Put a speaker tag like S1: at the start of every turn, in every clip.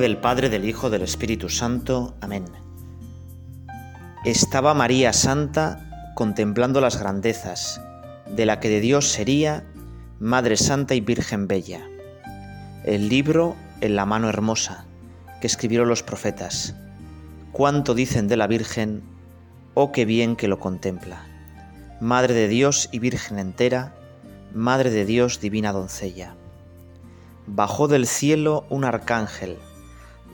S1: del Padre, del Hijo, del Espíritu Santo. Amén. Estaba María Santa contemplando las grandezas de la que de Dios sería Madre Santa y Virgen Bella. El libro en la mano hermosa que escribieron los profetas. Cuánto dicen de la Virgen, oh qué bien que lo contempla. Madre de Dios y Virgen entera, Madre de Dios divina doncella bajó del cielo un arcángel,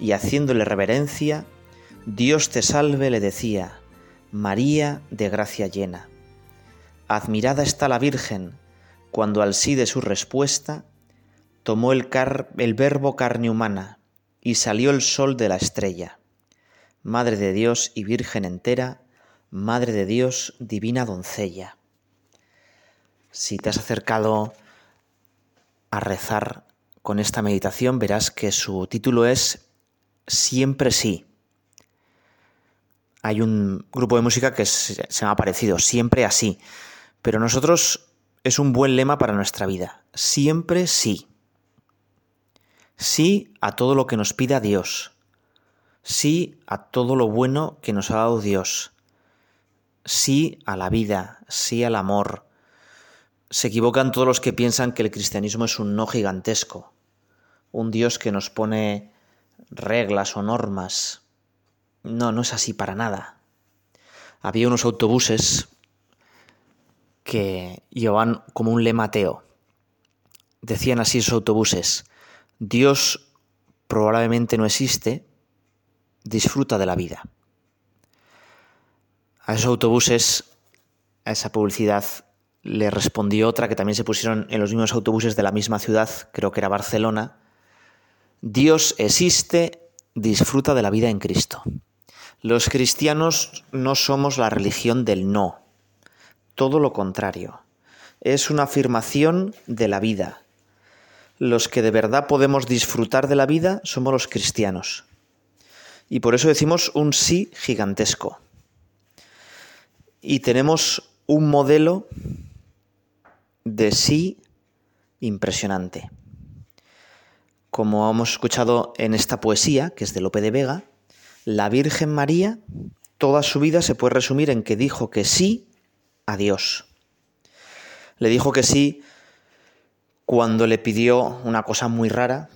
S1: y haciéndole reverencia, Dios te salve le decía, María de gracia llena. Admirada está la Virgen, cuando al sí de su respuesta, tomó el, el verbo carne humana, y salió el sol de la estrella. Madre de Dios y Virgen entera, Madre de Dios, divina doncella. Si te has acercado a rezar con esta meditación verás que su título es Siempre sí. Hay un grupo de música que se, me ha parecido, siempre así. Pero nosotros es un buen lema para nuestra vida. Siempre sí. Sí a todo lo que nos pida Dios. Sí a todo lo bueno que nos ha dado Dios. Sí a la vida, sí al amor, se equivocan todos los que piensan que el cristianismo es un no gigantesco, un Dios que nos pone reglas o normas. No, no es así para nada. Había unos autobuses que llevaban como un lema ateo. Decían así esos autobuses, Dios probablemente no existe, disfruta de la vida. A esos autobuses, a esa publicidad, le respondió otra que también se pusieron en los mismos autobuses de la misma ciudad, creo que era Barcelona. Dios existe, disfruta de la vida en Cristo. Los cristianos no somos la religión del no, todo lo contrario. Es una afirmación de la vida. Los que de verdad podemos disfrutar de la vida somos los cristianos. Y por eso decimos un sí gigantesco. Y tenemos un modelo de sí impresionante. Como hemos escuchado en esta poesía, que es de Lope de Vega, la Virgen María, toda su vida se puede resumir en que dijo que sí a Dios. Le dijo que sí cuando le pidió una cosa muy rara,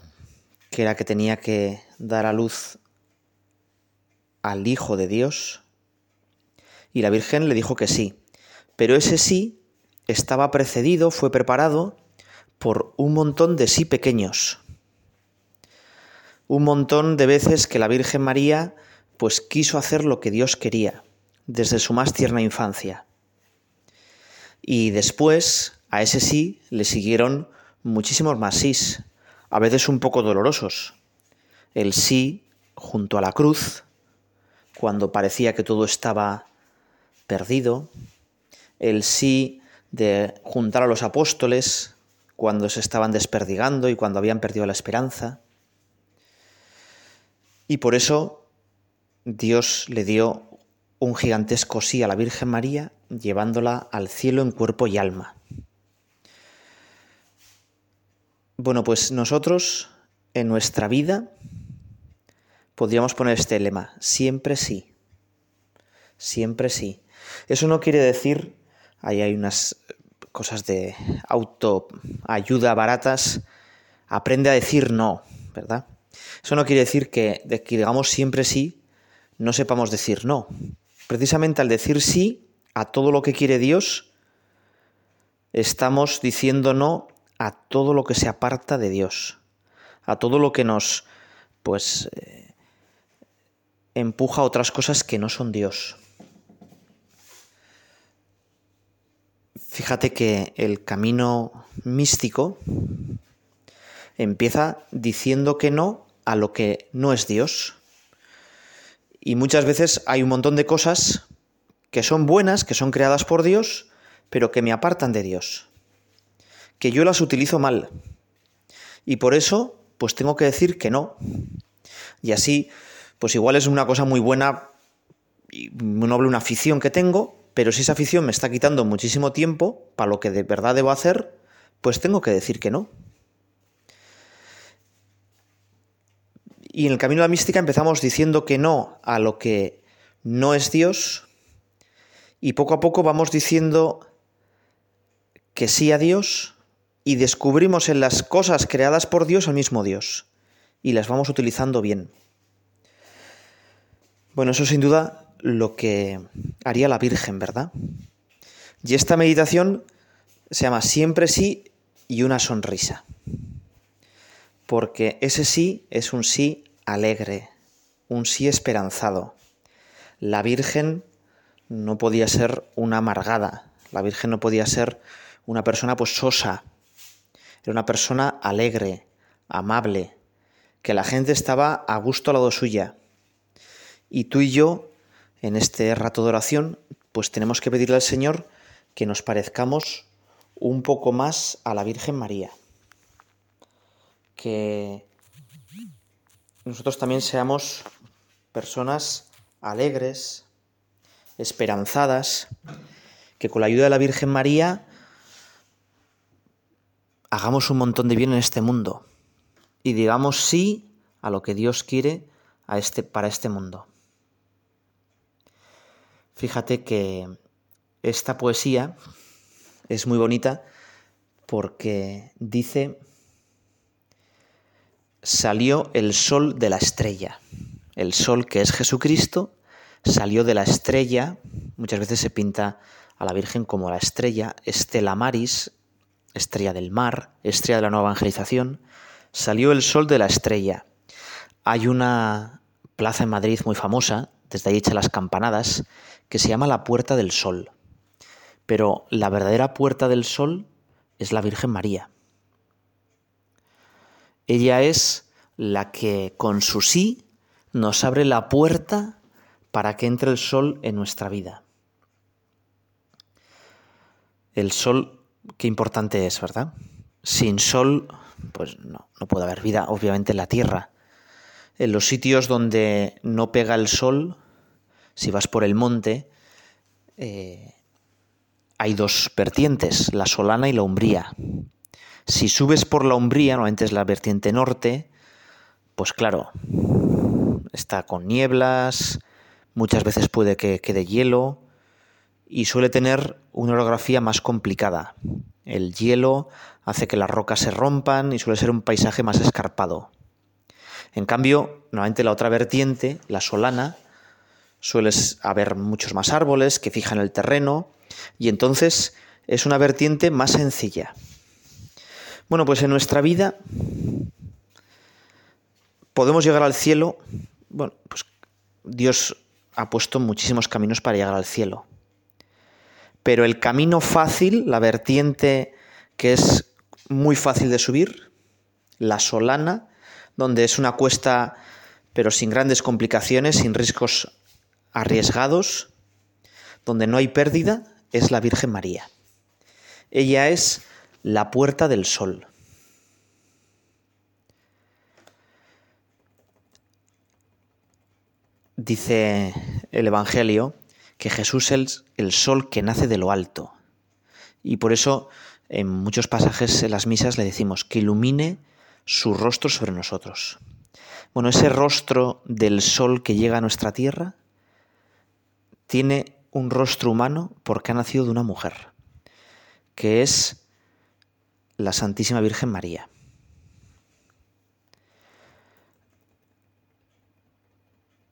S1: que era que tenía que dar a luz al Hijo de Dios, y la Virgen le dijo que sí. Pero ese sí estaba precedido, fue preparado por un montón de sí pequeños. Un montón de veces que la Virgen María pues quiso hacer lo que Dios quería desde su más tierna infancia. Y después a ese sí le siguieron muchísimos más sís, a veces un poco dolorosos. El sí junto a la cruz, cuando parecía que todo estaba perdido, el sí de juntar a los apóstoles cuando se estaban desperdigando y cuando habían perdido la esperanza. Y por eso Dios le dio un gigantesco sí a la Virgen María, llevándola al cielo en cuerpo y alma. Bueno, pues nosotros en nuestra vida podríamos poner este lema, siempre sí, siempre sí. Eso no quiere decir Ahí hay unas cosas de autoayuda baratas. Aprende a decir no, ¿verdad? Eso no quiere decir que, que digamos siempre sí, no sepamos decir no. Precisamente al decir sí a todo lo que quiere Dios, estamos diciendo no a todo lo que se aparta de Dios, a todo lo que nos, pues, eh, empuja a otras cosas que no son Dios. Fíjate que el camino místico empieza diciendo que no a lo que no es Dios. Y muchas veces hay un montón de cosas que son buenas, que son creadas por Dios, pero que me apartan de Dios. Que yo las utilizo mal. Y por eso, pues tengo que decir que no. Y así, pues igual es una cosa muy buena y noble una afición que tengo, pero si esa afición me está quitando muchísimo tiempo para lo que de verdad debo hacer, pues tengo que decir que no. Y en el camino de la mística empezamos diciendo que no a lo que no es Dios y poco a poco vamos diciendo que sí a Dios y descubrimos en las cosas creadas por Dios al mismo Dios y las vamos utilizando bien. Bueno, eso sin duda lo que haría la Virgen, ¿verdad? Y esta meditación se llama Siempre sí y una sonrisa. Porque ese sí es un sí alegre, un sí esperanzado. La Virgen no podía ser una amargada, la Virgen no podía ser una persona pues sosa, era una persona alegre, amable, que la gente estaba a gusto al lado suya. Y tú y yo, en este rato de oración, pues tenemos que pedirle al Señor que nos parezcamos un poco más a la Virgen María. Que nosotros también seamos personas alegres, esperanzadas, que con la ayuda de la Virgen María hagamos un montón de bien en este mundo y digamos sí a lo que Dios quiere a este, para este mundo. Fíjate que esta poesía es muy bonita porque dice, salió el sol de la estrella. El sol que es Jesucristo salió de la estrella, muchas veces se pinta a la Virgen como la estrella, Estela Maris, estrella del mar, estrella de la nueva evangelización, salió el sol de la estrella. Hay una plaza en Madrid muy famosa, desde ahí echa las campanadas, que se llama la Puerta del Sol. Pero la verdadera Puerta del Sol es la Virgen María. Ella es la que con su sí nos abre la puerta para que entre el sol en nuestra vida. El sol qué importante es, ¿verdad? Sin sol, pues no, no puede haber vida, obviamente, en la Tierra. En los sitios donde no pega el sol, si vas por el monte, eh, hay dos vertientes, la solana y la umbría. Si subes por la umbría, normalmente es la vertiente norte, pues claro, está con nieblas, muchas veces puede que quede hielo, y suele tener una orografía más complicada. El hielo hace que las rocas se rompan y suele ser un paisaje más escarpado. En cambio, normalmente la otra vertiente, la solana, suele haber muchos más árboles que fijan el terreno y entonces es una vertiente más sencilla. Bueno, pues en nuestra vida podemos llegar al cielo. Bueno, pues Dios ha puesto muchísimos caminos para llegar al cielo pero el camino fácil, la vertiente que es muy fácil de subir, la solana, donde es una cuesta pero sin grandes complicaciones, sin riscos arriesgados, donde no hay pérdida, es la Virgen María. Ella es la puerta del sol. Dice el Evangelio que Jesús es el sol que nace de lo alto. Y por eso en muchos pasajes en las misas le decimos que ilumine su rostro sobre nosotros. Bueno, ese rostro del sol que llega a nuestra tierra tiene un rostro humano porque ha nacido de una mujer, que es la Santísima Virgen María.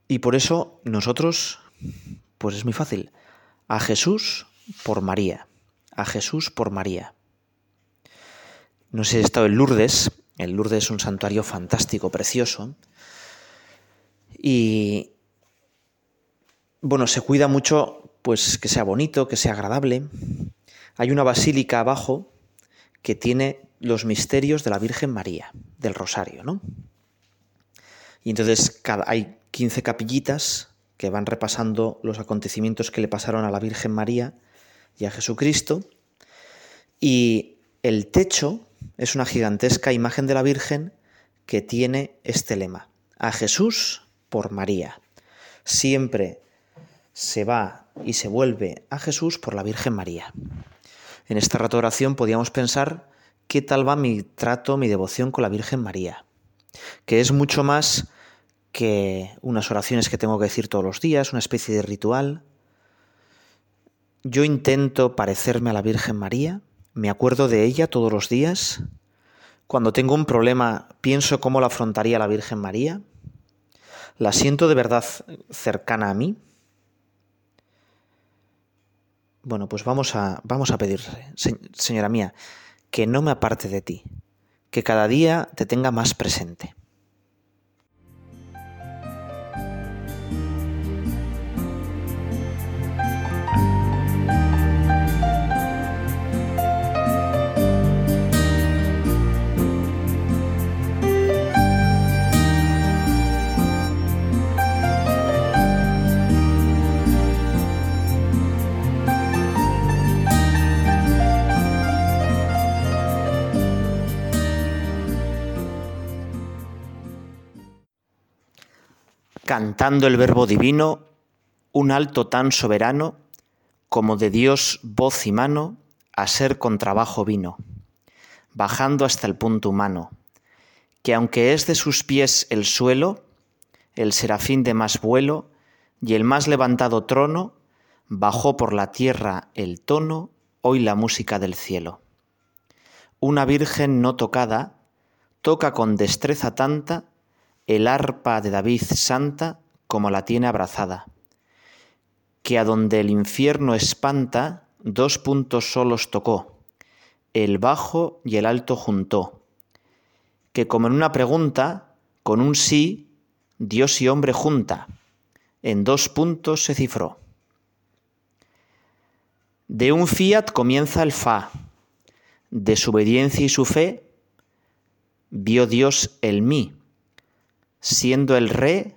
S1: Y por eso nosotros pues es muy fácil. A Jesús por María. A Jesús por María. No sé si he estado en Lourdes. El Lourdes es un santuario fantástico, precioso. Y bueno, se cuida mucho pues que sea bonito, que sea agradable. Hay una basílica abajo que tiene los misterios de la Virgen María, del Rosario, ¿no? Y entonces hay 15 capillitas que van repasando los acontecimientos que le pasaron a la Virgen María y a Jesucristo. Y el techo es una gigantesca imagen de la Virgen que tiene este lema, a Jesús por María. Siempre se va y se vuelve a Jesús por la Virgen María. En esta rato de oración podíamos pensar qué tal va mi trato, mi devoción con la Virgen María, que es mucho más que unas oraciones que tengo que decir todos los días, una especie de ritual. Yo intento parecerme a la Virgen María, me acuerdo de ella todos los días. Cuando tengo un problema, pienso cómo la afrontaría la Virgen María. La siento de verdad cercana a mí. Bueno, pues vamos a, vamos a pedir, señora mía, que no me aparte de ti, que cada día te tenga más presente. Cantando el verbo divino, un alto tan soberano, como de Dios voz y mano, a ser con trabajo vino, bajando hasta el punto humano, que aunque es de sus pies el suelo, el serafín de más vuelo, y el más levantado trono, bajó por la tierra el tono, hoy la música del cielo. Una virgen no tocada, toca con destreza tanta, el arpa de David santa como la tiene abrazada, que a donde el infierno espanta, dos puntos solos tocó, el bajo y el alto juntó, que como en una pregunta, con un sí, Dios y hombre junta, en dos puntos se cifró. De un fiat comienza el fa, de su obediencia y su fe, vio Dios el mí siendo el rey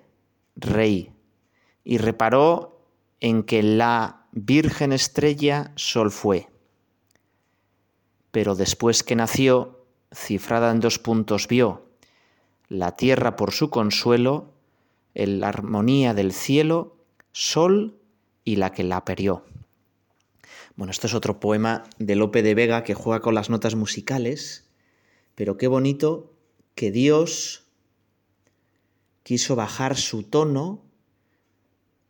S1: rey, y reparó en que la Virgen Estrella Sol fue. Pero después que nació, cifrada en dos puntos vio, la tierra por su consuelo, la armonía del cielo, Sol y la que la perió. Bueno, esto es otro poema de Lope de Vega que juega con las notas musicales, pero qué bonito que Dios quiso bajar su tono,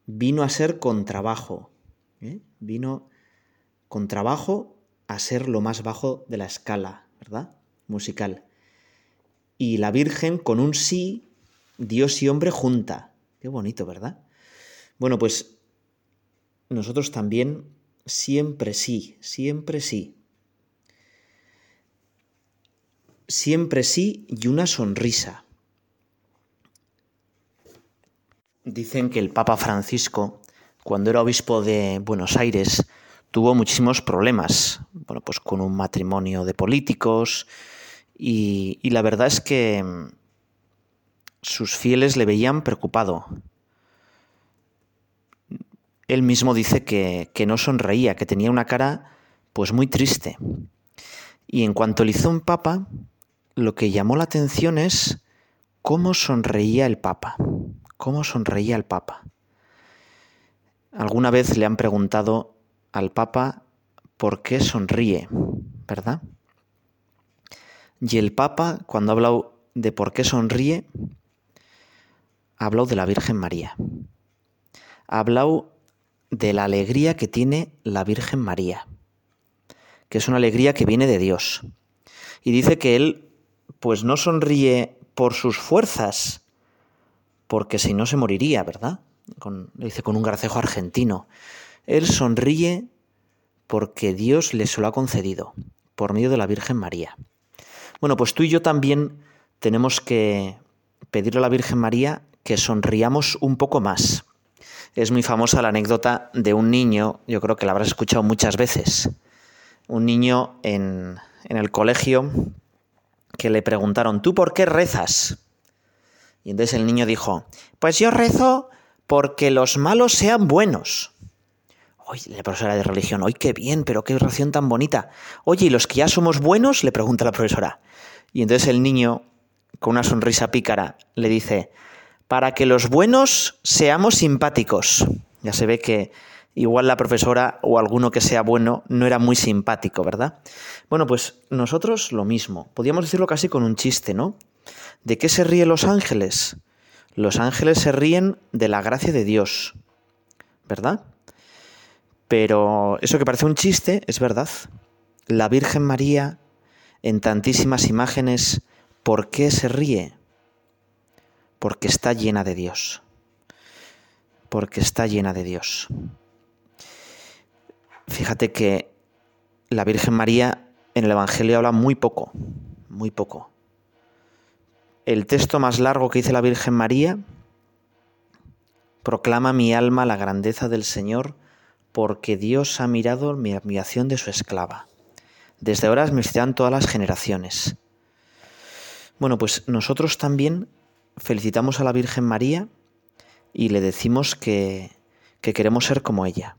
S1: vino a ser con trabajo, ¿eh? vino con trabajo a ser lo más bajo de la escala, ¿verdad? Musical. Y la Virgen con un sí, Dios y hombre junta. Qué bonito, ¿verdad? Bueno, pues nosotros también siempre sí, siempre sí. Siempre sí y una sonrisa. Dicen que el Papa Francisco, cuando era obispo de Buenos Aires, tuvo muchísimos problemas, bueno, pues con un matrimonio de políticos y, la verdad es que mm, sus fieles le veían preocupado. Él mismo dice que, que no sonreía, que tenía una cara pues muy triste. Y en cuanto le hizo un papa, lo que llamó la atención es cómo sonreía el papa cómo sonreía el Papa. Alguna vez le han preguntado al Papa por qué sonríe, ¿verdad? Y el Papa, cuando ha hablado de por qué sonríe, ha hablado de la Virgen María. Ha hablado de la alegría que tiene la Virgen María, que es una alegría que viene de Dios. Y dice que él, pues no sonríe por sus fuerzas, porque si no se moriría, ¿verdad? Con, dice con un gracejo argentino. Él sonríe porque Dios le se lo ha concedido, por medio de la Virgen María. Bueno, pues tú y yo también tenemos que pedirle a la Virgen María que sonriamos un poco más. Es muy famosa la anécdota de un niño, yo creo que la habrás escuchado muchas veces. Un niño en, en el colegio que le preguntaron, ¿tú por qué rezas? Y entonces el niño dijo, pues yo rezo porque los malos sean buenos. Oye, la profesora de religión, oye, qué bien, pero qué oración tan bonita. Oye, ¿y los que ya somos buenos? le pregunta la profesora. Y entonces el niño, con una sonrisa pícara, le dice, para que los buenos seamos simpáticos. Ya se ve que igual la profesora o alguno que sea bueno no era muy simpático, ¿verdad? Bueno, pues nosotros lo mismo. Podríamos decirlo casi con un chiste, ¿no? ¿De qué se ríen los ángeles? Los ángeles se ríen de la gracia de Dios, ¿verdad? Pero eso que parece un chiste es verdad. La Virgen María, en tantísimas imágenes, ¿por qué se ríe? Porque está llena de Dios. Porque está llena de Dios. Fíjate que la Virgen María en el Evangelio habla muy poco, muy poco. El texto más largo que dice la Virgen María proclama mi alma la grandeza del Señor porque Dios ha mirado mi admiración de su esclava. Desde ahora me citan todas las generaciones. Bueno, pues nosotros también felicitamos a la Virgen María y le decimos que, que queremos ser como ella,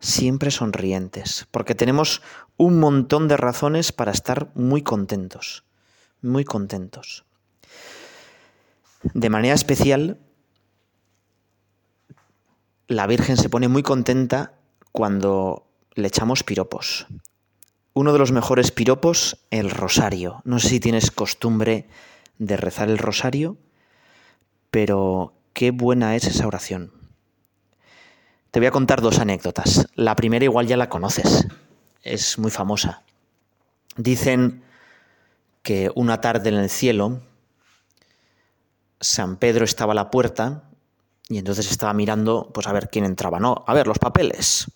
S1: siempre sonrientes, porque tenemos un montón de razones para estar muy contentos, muy contentos. De manera especial, la Virgen se pone muy contenta cuando le echamos piropos. Uno de los mejores piropos, el rosario. No sé si tienes costumbre de rezar el rosario, pero qué buena es esa oración. Te voy a contar dos anécdotas. La primera igual ya la conoces, es muy famosa. Dicen que una tarde en el cielo, San Pedro estaba a la puerta y entonces estaba mirando, pues a ver quién entraba. No, a ver, los papeles.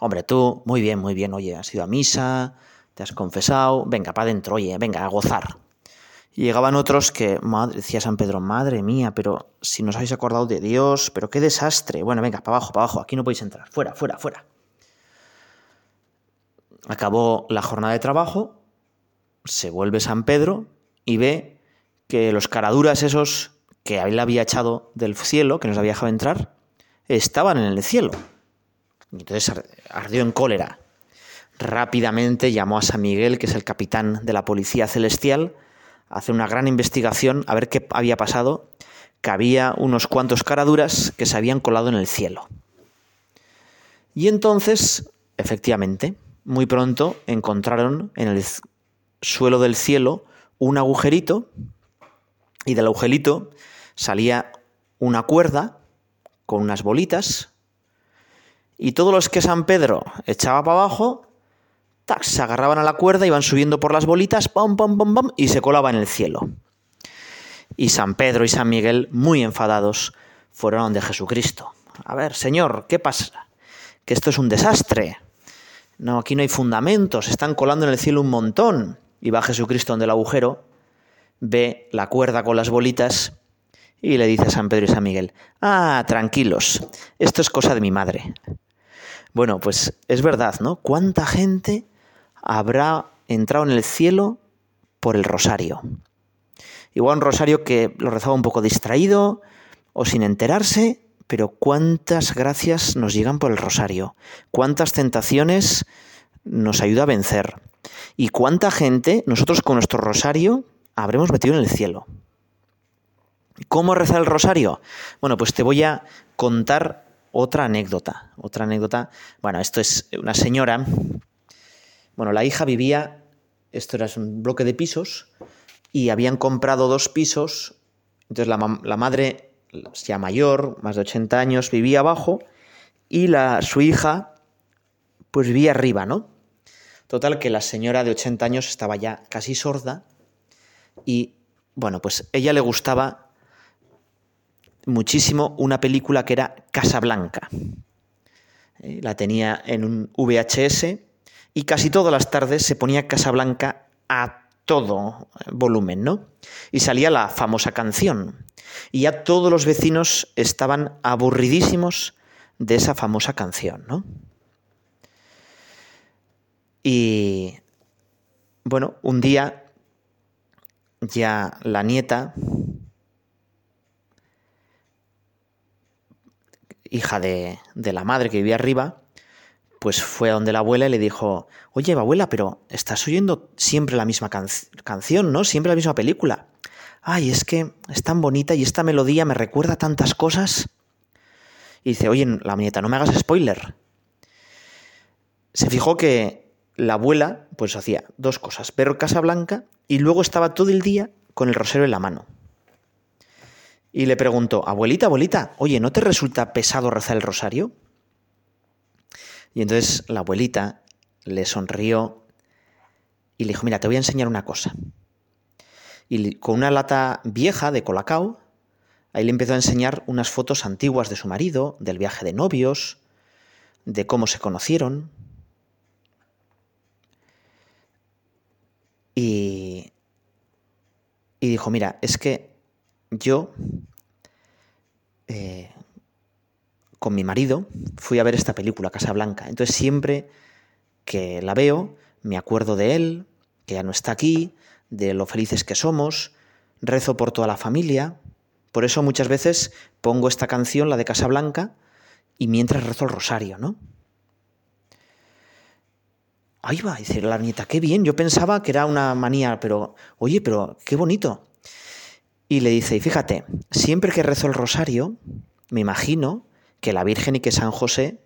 S1: Hombre, tú, muy bien, muy bien, oye, has ido a misa, te has confesado, venga, para adentro, oye, venga, a gozar. Y llegaban otros que, decía San Pedro, madre mía, pero si nos habéis acordado de Dios, pero qué desastre. Bueno, venga, para abajo, para abajo, aquí no podéis entrar, fuera, fuera, fuera. Acabó la jornada de trabajo, se vuelve San Pedro y ve que los caraduras esos que él había echado del cielo, que nos había dejado entrar, estaban en el cielo. Y entonces ardió en cólera. Rápidamente llamó a San Miguel, que es el capitán de la policía celestial, hacer una gran investigación a ver qué había pasado, que había unos cuantos caraduras que se habían colado en el cielo. Y entonces, efectivamente, muy pronto encontraron en el suelo del cielo un agujerito y del agujerito salía una cuerda con unas bolitas y todos los que San Pedro echaba para abajo, se agarraban a la cuerda, iban subiendo por las bolitas, pam, pam, pam, pam, y se colaban en el cielo. Y San Pedro y San Miguel, muy enfadados, fueron de Jesucristo. A ver, Señor, ¿qué pasa? Que esto es un desastre. No, aquí no hay fundamentos, están colando en el cielo un montón. Y va Jesucristo donde el agujero, ve la cuerda con las bolitas y le dice a San Pedro y San Miguel, ah, tranquilos, esto es cosa de mi madre. Bueno, pues es verdad, ¿no? ¿Cuánta gente habrá entrado en el cielo por el rosario? Igual un rosario que lo rezaba un poco distraído o sin enterarse, pero cuántas gracias nos llegan por el rosario, cuántas tentaciones nos ayuda a vencer y cuánta gente nosotros con nuestro rosario habremos metido en el cielo. ¿Cómo rezar el rosario? Bueno, pues te voy a contar otra anécdota. Otra anécdota. Bueno, esto es una señora. Bueno, la hija vivía. Esto era un bloque de pisos. Y habían comprado dos pisos. Entonces la, madre, ya mayor, más de 80 años, vivía abajo. Y la, su hija, pues vivía arriba, ¿no? Total, que la señora de 80 años estaba ya casi sorda. Y bueno, pues ella le gustaba muchísimo una película que era Casablanca. Eh, la tenía en un VHS y casi todas las tardes se ponía Casablanca a todo volumen, ¿no? Y salía la famosa canción. Y ya todos los vecinos estaban aburridísimos de esa famosa canción, ¿no? Y bueno, un día ya la nieta hija de, la madre que vivía arriba, pues fue a donde la abuela y le dijo, oye, abuela, pero estás oyendo siempre la misma canción, ¿no? Siempre la misma película. Ay, es que es tan bonita y esta melodía me recuerda tantas cosas. Y dice, oye, la nieta, no me hagas spoiler. Se fijó que la abuela, pues hacía dos cosas, ver Casa Blanca y luego estaba todo el día con el rosario en la mano. y le preguntó, abuelita, abuelita, oye, ¿no te resulta pesado rezar el rosario? Y entonces la abuelita le sonrió y le dijo, mira, te voy a enseñar una cosa. Y con una lata vieja de colacao, ahí le empezó a enseñar unas fotos antiguas de su marido, del viaje de novios, de cómo se conocieron. Y, y dijo, mira, es que yo eh, con mi marido fui a ver esta película, Casa Blanca. Entonces siempre que la veo, me acuerdo de él, que ya no está aquí, de lo felices que somos, rezo por toda la familia. Por eso muchas veces pongo esta canción, la de Casa Blanca, y mientras rezo el rosario, ¿no? Ahí va, dice la nieta, qué bien, yo pensaba que era una manía, pero, oye, pero qué bonito. Y le dice, y fíjate, siempre que rezo el rosario, me imagino que la Virgen y que San José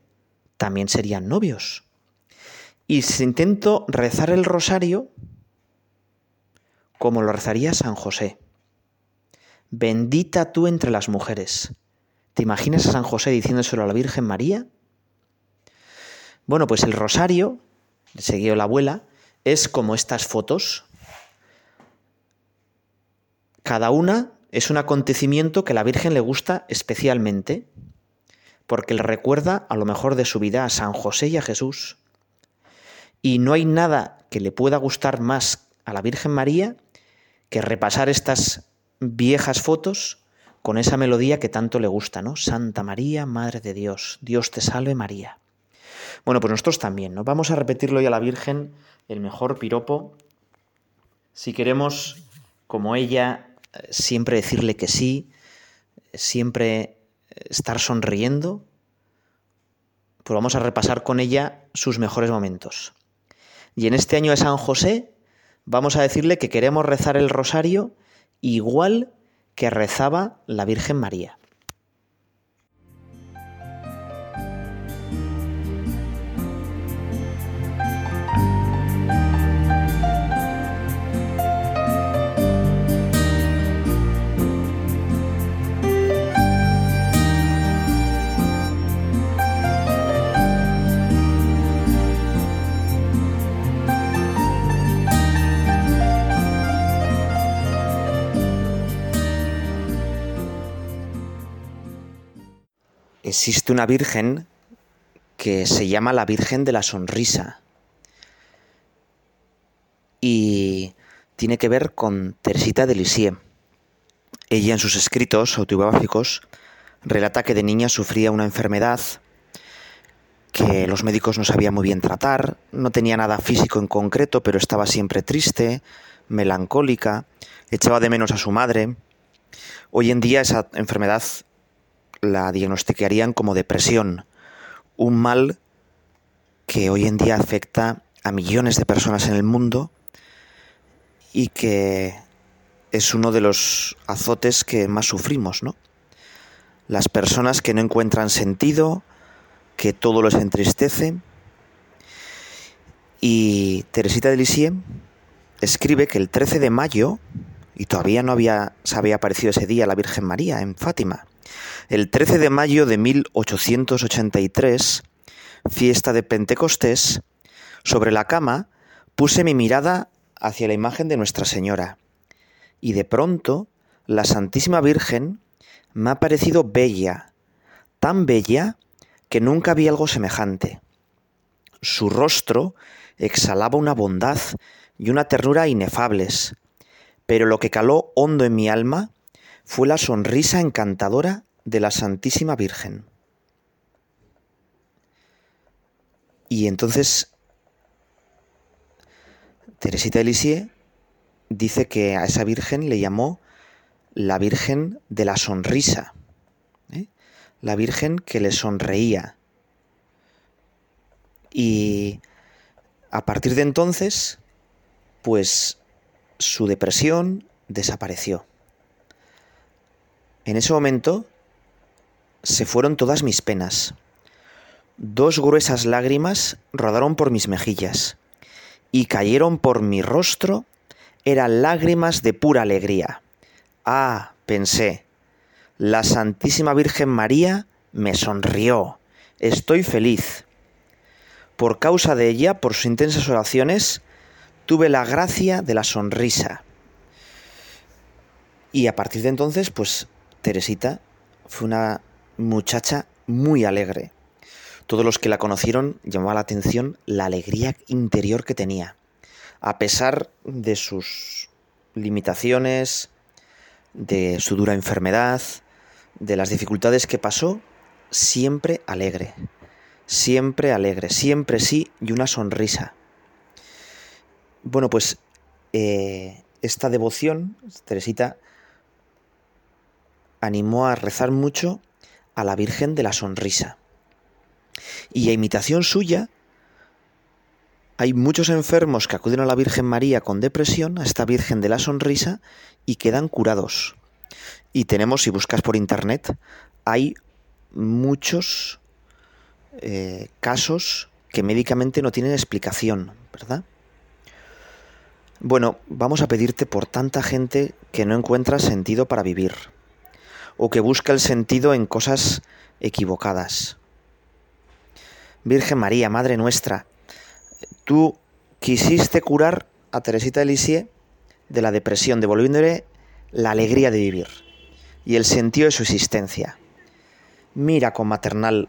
S1: también serían novios. Y si intento rezar el rosario, como lo rezaría San José. Bendita tú entre las mujeres. ¿Te imaginas a San José diciéndoselo a la Virgen María? Bueno, pues el rosario, siguió la abuela, es como estas fotos cada una es un acontecimiento que a la Virgen le gusta especialmente, porque le recuerda a lo mejor de su vida a San José y a Jesús. Y no hay nada que le pueda gustar más a la Virgen María que repasar estas viejas fotos con esa melodía que tanto le gusta, ¿no? Santa María, Madre de Dios, Dios te salve María. Bueno, pues nosotros también, ¿no? Vamos a repetirlo hoy a la Virgen, el mejor piropo, si queremos, como ella, siempre decirle que sí, siempre estar sonriendo, pues vamos a repasar con ella sus mejores momentos. Y en este año de San José vamos a decirle que queremos rezar el rosario igual que rezaba la Virgen María. Existe una Virgen que se llama la Virgen de la Sonrisa. Y tiene que ver con Teresita de Lisieux. Ella en sus escritos autobiográficos relata que de niña sufría una enfermedad que los médicos no sabían muy bien tratar, no tenía nada físico en concreto, pero estaba siempre triste, melancólica, echaba de menos a su madre. Hoy en día esa enfermedad la diagnosticarían como depresión, un mal que hoy en día afecta a millones de personas en el mundo y que es uno de los azotes que más sufrimos, ¿no? Las personas que no encuentran sentido, que todo les entristece. Y Teresita de Lisieux escribe que el 13 de mayo, y todavía no había, se había aparecido ese día la Virgen María en Fátima, el 13 de mayo de 1883, fiesta de Pentecostés, sobre la cama puse mi mirada hacia la imagen de Nuestra Señora, y de pronto la Santísima Virgen me ha parecido bella, tan bella que nunca vi algo semejante. Su rostro exhalaba una bondad y una ternura inefables, pero lo que caló hondo en mi alma fue la sonrisa encantadora de la Santísima Virgen. Y entonces Teresita de Lisieux dice que a esa Virgen le llamó la Virgen de la Sonrisa, ¿eh? la Virgen que le sonreía. Y a partir de entonces, pues su depresión desapareció. En ese momento se fueron todas mis penas. Dos gruesas lágrimas rodaron por mis mejillas y cayeron por mi rostro, eran lágrimas de pura alegría. Ah, pensé, La Santísima Virgen María me sonrió. Estoy feliz. Por causa de ella, por sus intensas oraciones, tuve la gracia de la sonrisa. Y a partir de entonces, pues Teresita fue una muchacha muy alegre. Todos los que la conocieron llamaba la atención la alegría interior que tenía. A pesar de sus limitaciones, de su dura enfermedad, de las dificultades que pasó, siempre alegre, siempre alegre, siempre sí y una sonrisa. Bueno, pues eh, esta devoción, Teresita, animó a rezar mucho a la Virgen de la Sonrisa. Y a imitación suya, hay muchos enfermos que acuden a la Virgen María con depresión, a esta Virgen de la Sonrisa, y quedan curados. Y tenemos, si buscas por internet, hay muchos eh, casos que médicamente no tienen explicación, ¿verdad? Bueno, vamos a pedirte por tanta gente que no encuentra sentido para vivir, o que busca el sentido en cosas equivocadas. Virgen María, Madre nuestra, tú quisiste curar a Teresita de de la depresión, devolviéndole la alegría de vivir y el sentido de su existencia. Mira con maternal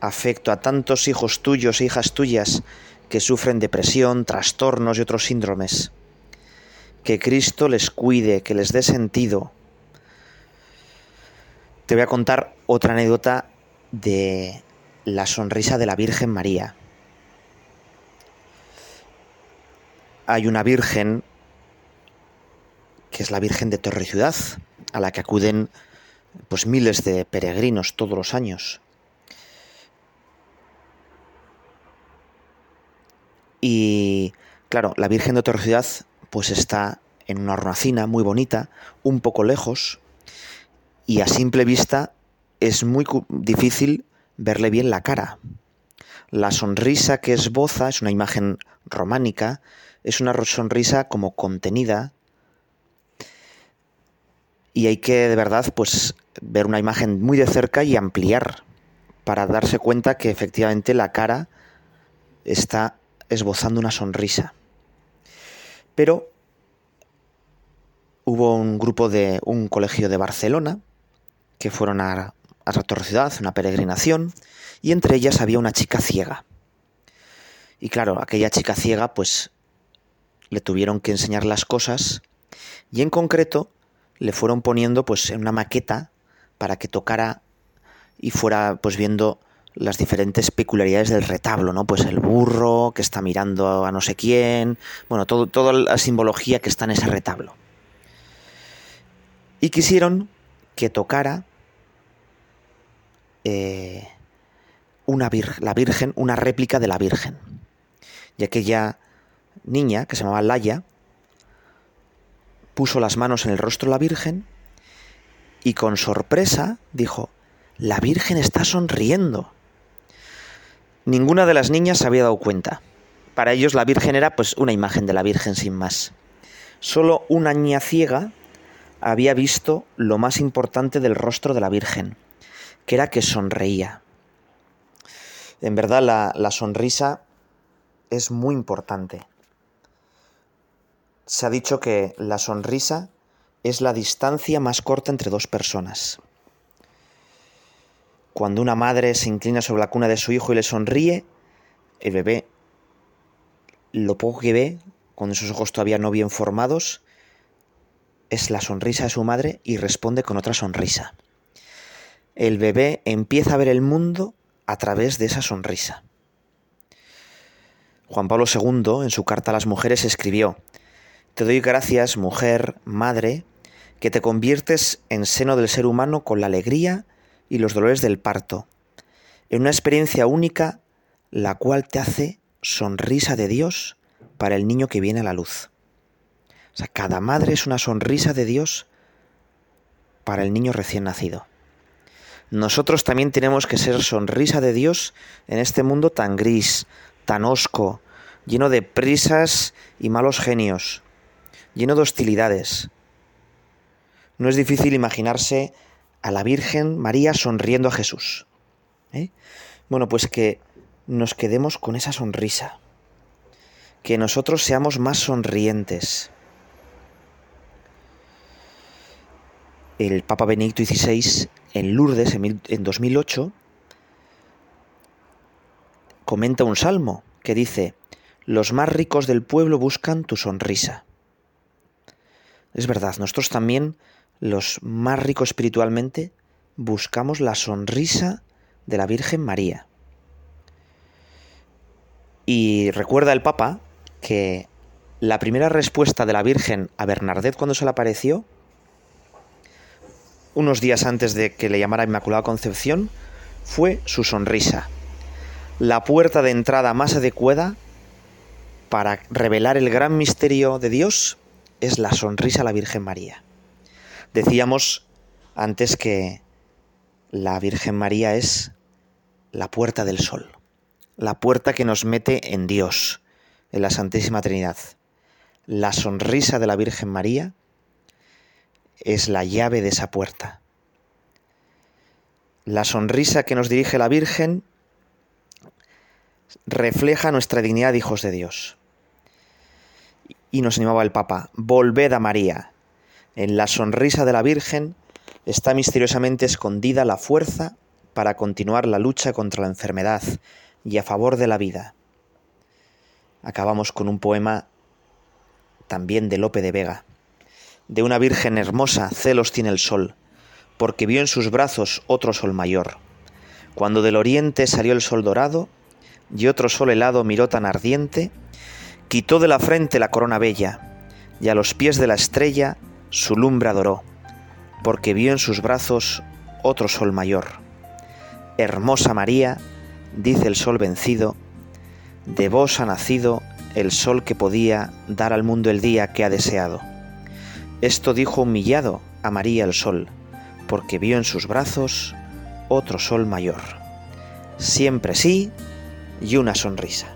S1: afecto a tantos hijos tuyos e hijas tuyas que sufren depresión, trastornos y otros síndromes. Que Cristo les cuide, que les dé sentido. Te voy a contar otra anécdota de la sonrisa de la Virgen María. Hay una Virgen que es la Virgen de Torre Ciudad, a la que acuden pues miles de peregrinos todos los años. Y claro, la Virgen de Torre Ciudad pues está en una hornacina muy bonita, un poco lejos, y a simple vista es muy difícil verle bien la cara. La sonrisa que esboza es una imagen románica, es una sonrisa como contenida, y hay que de verdad pues ver una imagen muy de cerca y ampliar para darse cuenta que efectivamente la cara está esbozando una sonrisa. Pero hubo un grupo de un colegio de Barcelona que fueron a, a Ciudad, una peregrinación, y entre ellas había una chica ciega. Y claro, aquella chica ciega pues le tuvieron que enseñar las cosas y en concreto le fueron poniendo pues en una maqueta para que tocara y fuera pues viendo las diferentes peculiaridades del retablo, ¿no? Pues el burro que está mirando a no sé quién, bueno, todo, toda la simbología que está en ese retablo. Y quisieron que tocara eh, una la Virgen, una réplica de la Virgen. Y aquella niña, que se llamaba Laya, puso las manos en el rostro de la Virgen y con sorpresa dijo, la Virgen está sonriendo. Ninguna de las niñas se había dado cuenta. Para ellos la Virgen era pues una imagen de la Virgen sin más. Solo una niña ciega había visto lo más importante del rostro de la Virgen, que era que sonreía. En verdad la, la sonrisa es muy importante se ha dicho que la sonrisa es la distancia más corta entre dos personas. Cuando una madre se inclina sobre la cuna de su hijo y le sonríe, el bebé lo poco que ve, con esos ojos todavía no bien formados, es la sonrisa de su madre y responde con otra sonrisa. El bebé empieza a ver el mundo a través de esa sonrisa. Juan Pablo II, en su carta a las mujeres, escribió, te doy gracias, mujer, madre, que te conviertes en seno del ser humano con la alegría y los dolores del parto, en una experiencia única, la cual te hace sonrisa de Dios para el niño que viene a la luz. O sea, cada madre es una sonrisa de Dios para el niño recién nacido. Nosotros también tenemos que ser sonrisa de Dios en este mundo tan gris, tan hosco, lleno de prisas y malos genios lleno de hostilidades. No es difícil imaginarse a la Virgen María sonriendo a Jesús. ¿eh? Bueno, pues que nos quedemos con esa sonrisa, que nosotros seamos más sonrientes. El Papa Benedicto XVI en Lourdes en 2008 comenta un salmo que dice, los más ricos del pueblo buscan tu sonrisa. Es verdad, nosotros también, los más ricos espiritualmente, buscamos la sonrisa de la Virgen María. Y recuerda el Papa que la primera respuesta de la Virgen a Bernadette cuando se le apareció, unos días antes de que le llamara Inmaculada Concepción, fue su sonrisa. La puerta de entrada más adecuada para revelar el gran misterio de Dios es la sonrisa a la Virgen María. Decíamos antes que la Virgen María es la puerta del sol, la puerta que nos mete en Dios, en la Santísima Trinidad. La sonrisa de la Virgen María es la llave de esa puerta. La sonrisa que nos dirige la Virgen refleja nuestra dignidad de hijos de Dios. Y nos animaba el Papa, volved a María. En la sonrisa de la Virgen está misteriosamente escondida la fuerza para continuar la lucha contra la enfermedad y a favor de la vida. Acabamos con un poema también de Lope de Vega. De una Virgen hermosa celos tiene el sol, porque vio en sus brazos otro sol mayor. Cuando del oriente salió el sol dorado, y otro sol helado miró tan ardiente, quitó de la frente la corona bella, y a los pies de la estrella su lumbre adoró, porque vio en sus brazos otro sol mayor. Hermosa María, dice el sol vencido, de vos ha nacido el sol que podía dar al mundo el día que ha deseado. Esto dijo humillado a María el sol, porque vio en sus brazos otro sol mayor. Siempre sí, y una sonrisa.